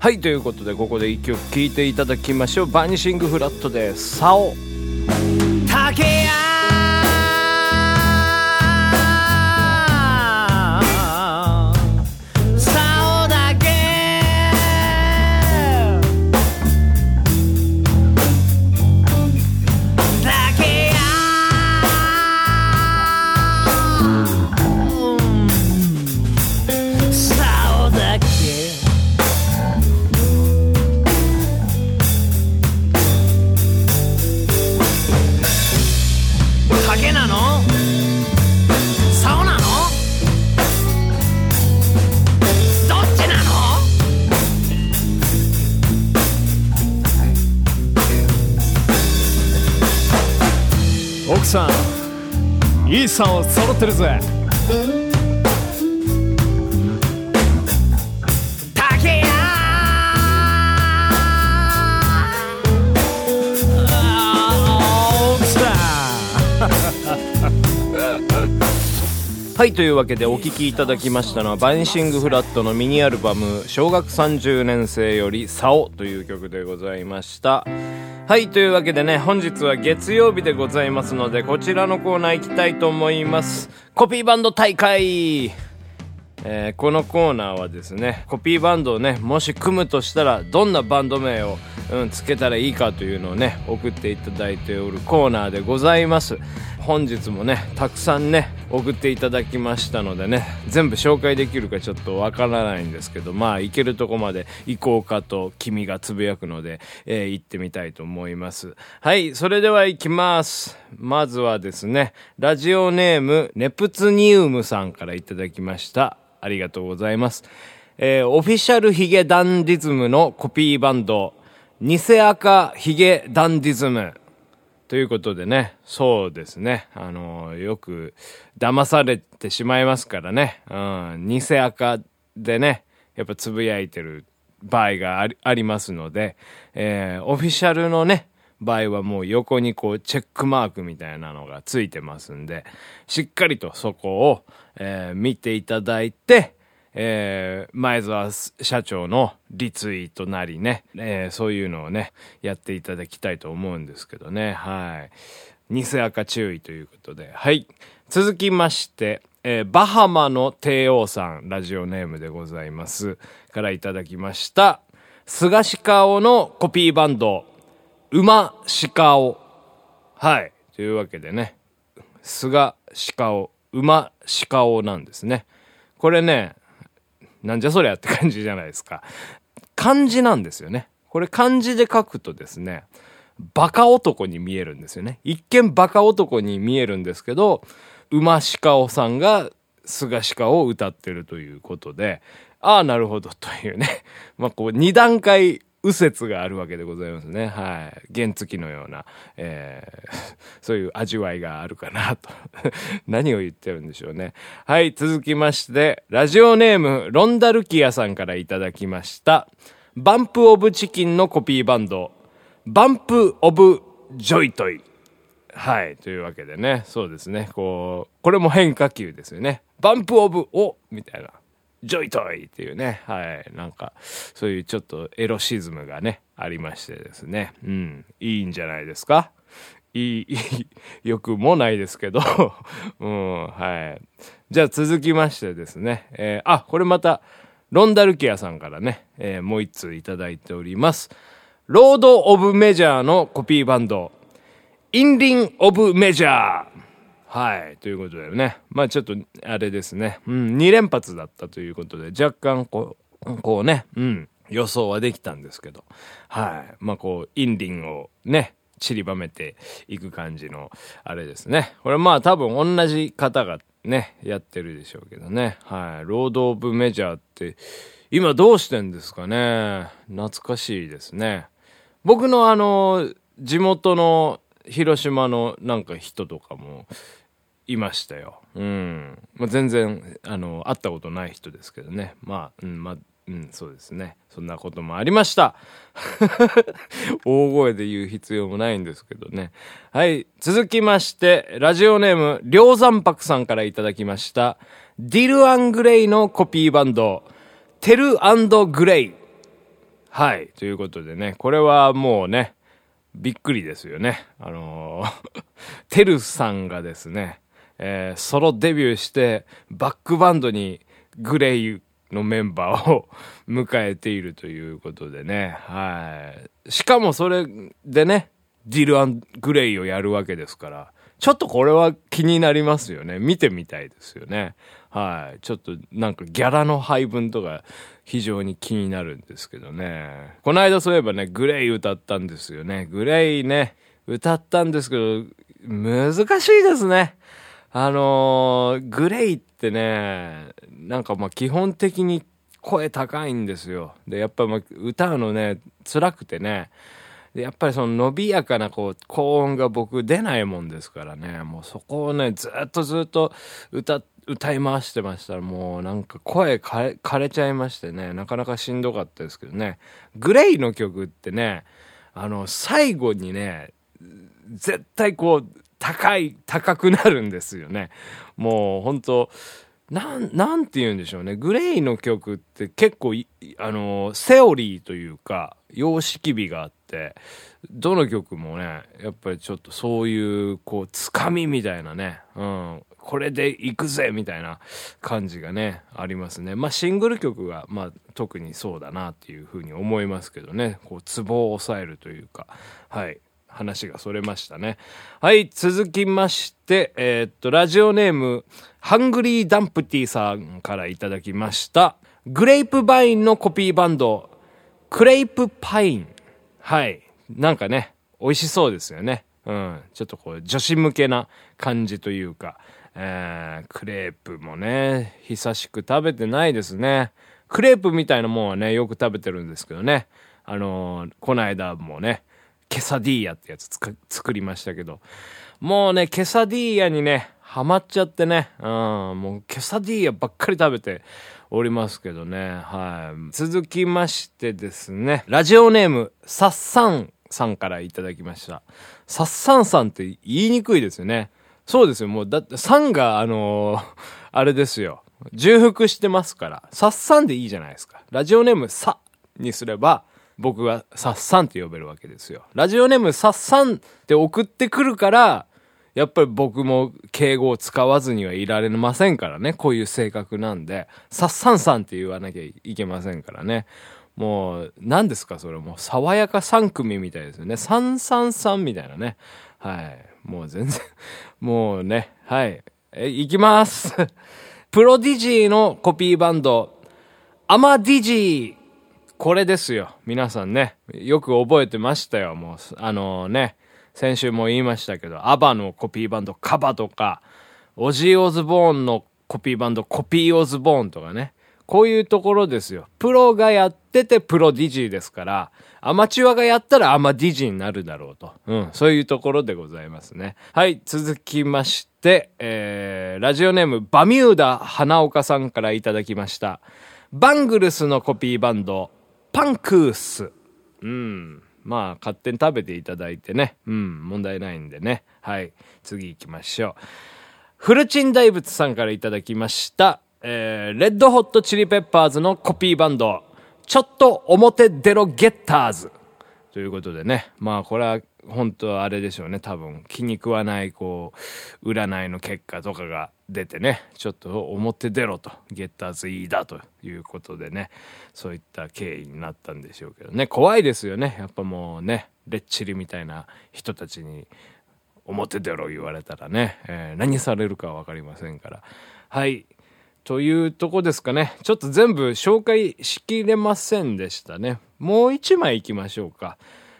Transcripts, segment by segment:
はいということでここで1曲聴いていただきましょう。バニシングフラットで「竿」竹奥さんいい竿揃ってるぜ。はいというわけでお聴きいただきましたのはバニシングフラットのミニアルバム「小学30年生より竿」という曲でございました。はいというわけでね本日は月曜日でございますのでこちらのコーナー行きたいと思います。コピーバンド大会。えーこのコーナーはですねコピーバンドをねもし組むとしたらどんなバンド名を、うん、つけたらいいかというのをね送っていただいておるコーナーでございます。本日もねたくさんね送っていただきましたのでね全部紹介できるかちょっとわからないんですけどまあ行けるとこまで行こうかと君がつぶやくので、えー行ってみたいと思いますはいそれでは行きますまずはですねラジオネームネプツニウムさんからいただきましたありがとうございます。えーオフィシャルヒゲダンディズムのコピーバンド、偽赤ヒゲダンディズム。ということでね、そうですね。あのよく騙されてしまいますからね。うん、偽赤でね、やっぱつぶやいてる場合がありありますので、えーオフィシャルのね、場合はもう横にこうチェックマークみたいなのがついてますんで、しっかりとそこを、えー見ていただいて、えー前澤社長のリツイートなりね、えーそういうのをね、やっていただきたいと思うんですけどね。はい。偽赤注意ということで。はい。続きまして、えーバハマの帝王さん、ラジオネームでございます。からいただきました。菅鹿尾のコピーバンド、馬鹿尾。はい。というわけでね、菅鹿尾、馬鹿尾なんですね。これね、なんじゃそりゃって感じじゃないですか。漢字なんですよね。これ漢字で書くとですね、バカ男に見えるんですよね。一見バカ男に見えるんですけど、馬鹿尾さんがスガシカオ歌ってるということで、ああ、なるほどというね。まあ、こう、二段階右折があるわけでございますね。はい。原付のような、えー そういう味わいがあるかなと。何を言ってるんでしょうね。はい。続きまして、ラジオネーム、ロンダルキアさんからいただきました。 BUMP OF CHICKEN のコピーバンド、バンプオブジョイトイ。はい。というわけでね、そうですね。こう、これも変化球ですよね。バンプオブ、おみたいな。ジョイトイっていうね。はい。なんか、そういうちょっとエロシズムがね、ありましてですね。うん。いいんじゃないですか？いい、いい、よくもないですけど。うん。はい。じゃあ続きましてですね。えーあ、これまた、ロンダルキアさんからね、えーもう一通いただいております。ロード・オブ・メジャーのコピーバンド、インリン・オブ・メジャー。はい。ということでね。まあちょっと、あれですね。うん。2連発だったということで、若干こう、こうね、うん。予想はできたんですけど。はい。まあこう、インリンをね、散りばめていく感じの、あれですね。これまあ多分同じ方がね、やってるでしょうけどね。はい。ロード・オブ・メジャーって、今どうしてんですかね。懐かしいですね。僕のあの、地元の広島のなんか人とかもいましたよ。うん。まあ、全然、あの、会ったことない人ですけどね。まあ、うん、まあ、うん、そうですね。そんなこともありました。大声で言う必要もないんですけどね。はい。続きまして、ラジオネーム、りょうざんぱくさんからいただきました。ディル・アン・グレイのコピーバンド、テルグレイ。はい。ということでね、これはもうね、びっくりですよね。あのー テルさんがですね、えーソロデビューして、バックバンドにグレイのメンバーを迎えているということでね。はい。しかもそれでね、ディル・アン・グレイをやるわけですから、ちょっとこれは気になりますよね。見てみたいですよね。はい。ちょっとなんかギャラの配分とか非常に気になるんですけどね。この間そういえばね、グレイ歌ったんですよね。グレイね、歌ったんですけど、難しいですね。あのーグレイってね、なんかまあ基本的に声高いんですよ。で、やっぱまあ歌うのね、辛くてね。で、やっぱりその伸びやかなこう、高音が僕出ないもんですからね、もうそこをね、ずっとずっと歌、歌い回してましたらもうなんか声枯れ枯れちゃいましてね、なかなかしんどかったですけどね。グレイの曲ってね、あの、最後にね、絶対こう、高い、高くなるんですよね。もう本当なん、なんて言うんでしょうね。グレイの曲って結構、あの、セオリーというか、様式美があって、どの曲もね、やっぱりちょっとそういう、こう、つかみみたいなね、うん、これで行くぜみたいな感じがね、ありますね。まあ、シングル曲が、まあ、特にそうだなっていうふうに思いますけどね、こう、ツボを抑えるというか、はい。話がそれましたね。はい、続きまして、えーっと、ラジオネーム、ハングリーダンプティさんからいただきました。グレープバインのコピーバンド、クレープパイン。はい。なんかね、美味しそうですよね。うん。ちょっとこう、女子向けな感じというか、えー、クレープもね、久しく食べてないですね。クレープみたいなもんはね、よく食べてるんですけどね。あのーこの間もね、ケサディーヤってやつつか作りましたけど、もうね、ケサディーヤにね、ハマっちゃってね、うん、もうケサディーヤばっかり食べておりますけどね、はい。続きましてですね、ラジオネーム、サッサンさんからいただきました。サッサンさんって言いにくいですよね。そうですよ、もう、だって、サンが、あのー あれですよ。重複してますから、サッサンでいいじゃないですか。ラジオネーム、サにすれば、僕がサッサンって呼べるわけですよ。ラジオネームサッサンって送ってくるから、やっぱり僕も敬語を使わずにはいられませんからね。こういう性格なんで、サッサンさんって言わなきゃいけませんからね。もう、何ですかそれもう、爽やか3組みたいですよね。333みたいなね。はい。もう全然、もうね、はい。え、いきます。プロディジーのコピーバンド、アマディジー。これですよ。皆さんね。よく覚えてましたよ。もう、あのね。先週も言いましたけど、アバのコピーバンド、カバとか、オジー・オズボーンのコピーバンド、コピー・オズボーンとかね。こういうところですよ。プロがやっててプロディジーですから、アマチュアがやったらアマディジーになるだろうと。うん、そういうところでございますね。はい、続きまして、えー、ラジオネーム、バミューダ花岡さんからいただきました。バングルスのコピーバンド、パンクース。うん。まあ、勝手に食べていただいてね。うん、問題ないんでね。はい。次行きましょう。フルチン大仏さんからいただきました。えー、レッドホットチリペッパーズのコピーバンド、ちょっと表出ろゲッターズ。ということでね。まあ、これは、本当はあれでしょうね。多分、気に食わない、こう、占いの結果とかが出てね。ちょっと表出ろと。ゲッターズいいだということでね。そういった経緯になったんでしょうけどね。怖いですよね。やっぱもうね、レッチリみたいな人たちに、表出ろ言われたらね、えー何されるかわかりませんから。はい。というとこですかね。ちょっと全部紹介しきれませんでしたね。もう一枚行きましょうか。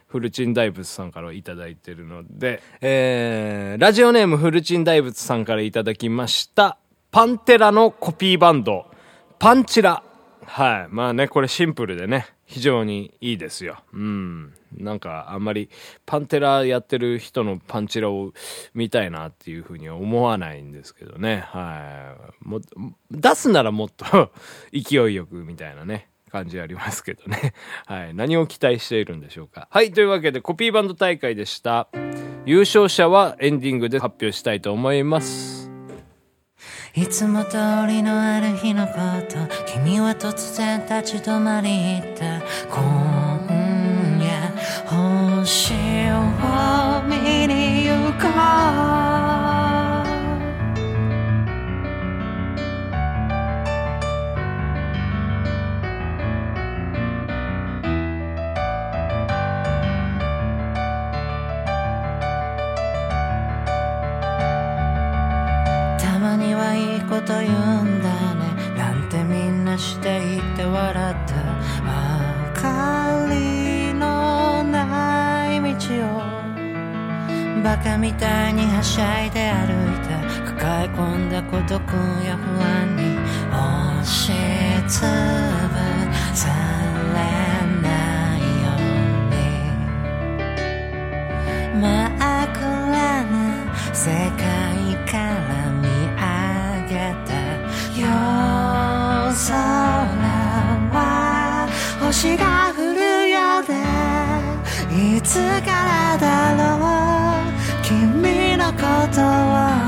フルチン大仏さんからいただいてるので、えー、ラジオネームフルチン大仏さんからいただきました。パンテラのコピーバンド、パンチラ。はい。まあね、これシンプルでね、非常にいいですよ。うん。なんかあんまりパンテラやってる人のパンチラを見たいなっていうふうには思わないんですけどね。はい。も出すならもっと 勢いよくみたいなね。感じありますけどね。はい。何を期待しているんでしょうか。はい。というわけでコピーバンド大会でした。優勝者はエンディングで発表したいと思います。いつも通りのある日のこと君は突然立ち止まり言ったして言って笑った明かりのない道をバカみたいにはしゃいで歩いた。抱え込んだ孤独や不安に。押しつぶされないように。真っ暗な世界のこ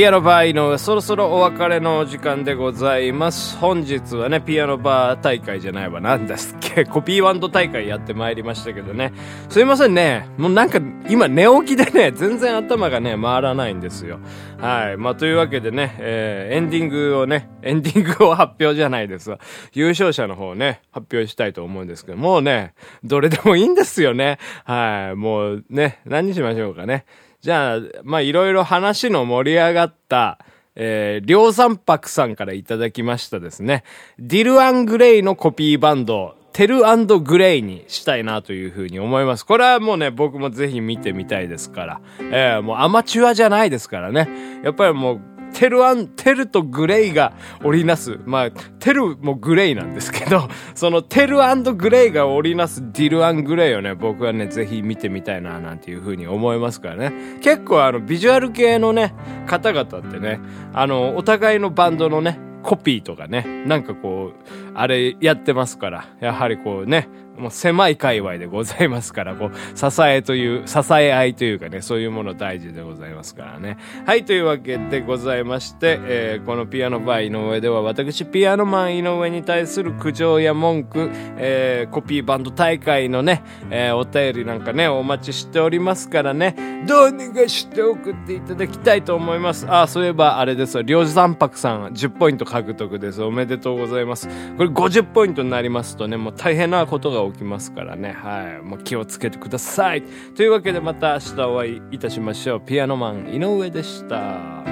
ピアノバーのそろそろお別れのお時間でございます。本日はね、ピアノバー大会じゃないわ。何ですっけコピーバンド大会やってまいりましたけどね。すいませんね。もうなんか今寝起きでね、全然頭がね、回らないんですよ。はい。まあ、というわけでね、えー、エンディングをね、エンディングを発表じゃないですわ。優勝者の方ね、発表したいと思うんですけど、もうね、どれでもいいんですよね。はい。もうね、何にしましょうかね。じゃあ、まあ、いろいろ話の盛り上がった、えー、りょうさんぱくさんからいただきましたですね。ディル・アン・グレイのコピーバンド、テルアンドグレイにしたいなというふうに思います。これはもうね、僕もぜひ見てみたいですから。えー、もうアマチュアじゃないですからね。やっぱりもうテルアン、テルとグレイが織りなす。まあ、テルもグレイなんですけど、そのテルグレイが織りなすディルアングレイをね、僕はね、ぜひ見てみたいな、なんていう風に思いますからね。結構あの、ビジュアル系のね、方々ってね、あの、お互いのバンドのね、コピーとかね、なんかこう、あれやってますから、やはりこうね、もう狭い界隈でございますから、こう、支えという、支え合いというかね、そういうもの大事でございますからね。はい、というわけでございまして、えー、このピアノバー井上では、私、ピアノマン井上に対する苦情や文句、えー、コピーバンド大会のね、えー、お便りなんかね、お待ちしておりますからね、どうにかして送っていただきたいと思います。あ、そういえばあれですよ、両三泊さん、10ポイント獲得です。おめでとうございます。これ50ポイントになりますとね、もう大変なことが起きますからね。はい。もう気をつけてください。というわけでまた明日お会いいたしましょう。ピアノマン井上でした。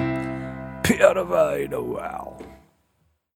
ピアノマン井上。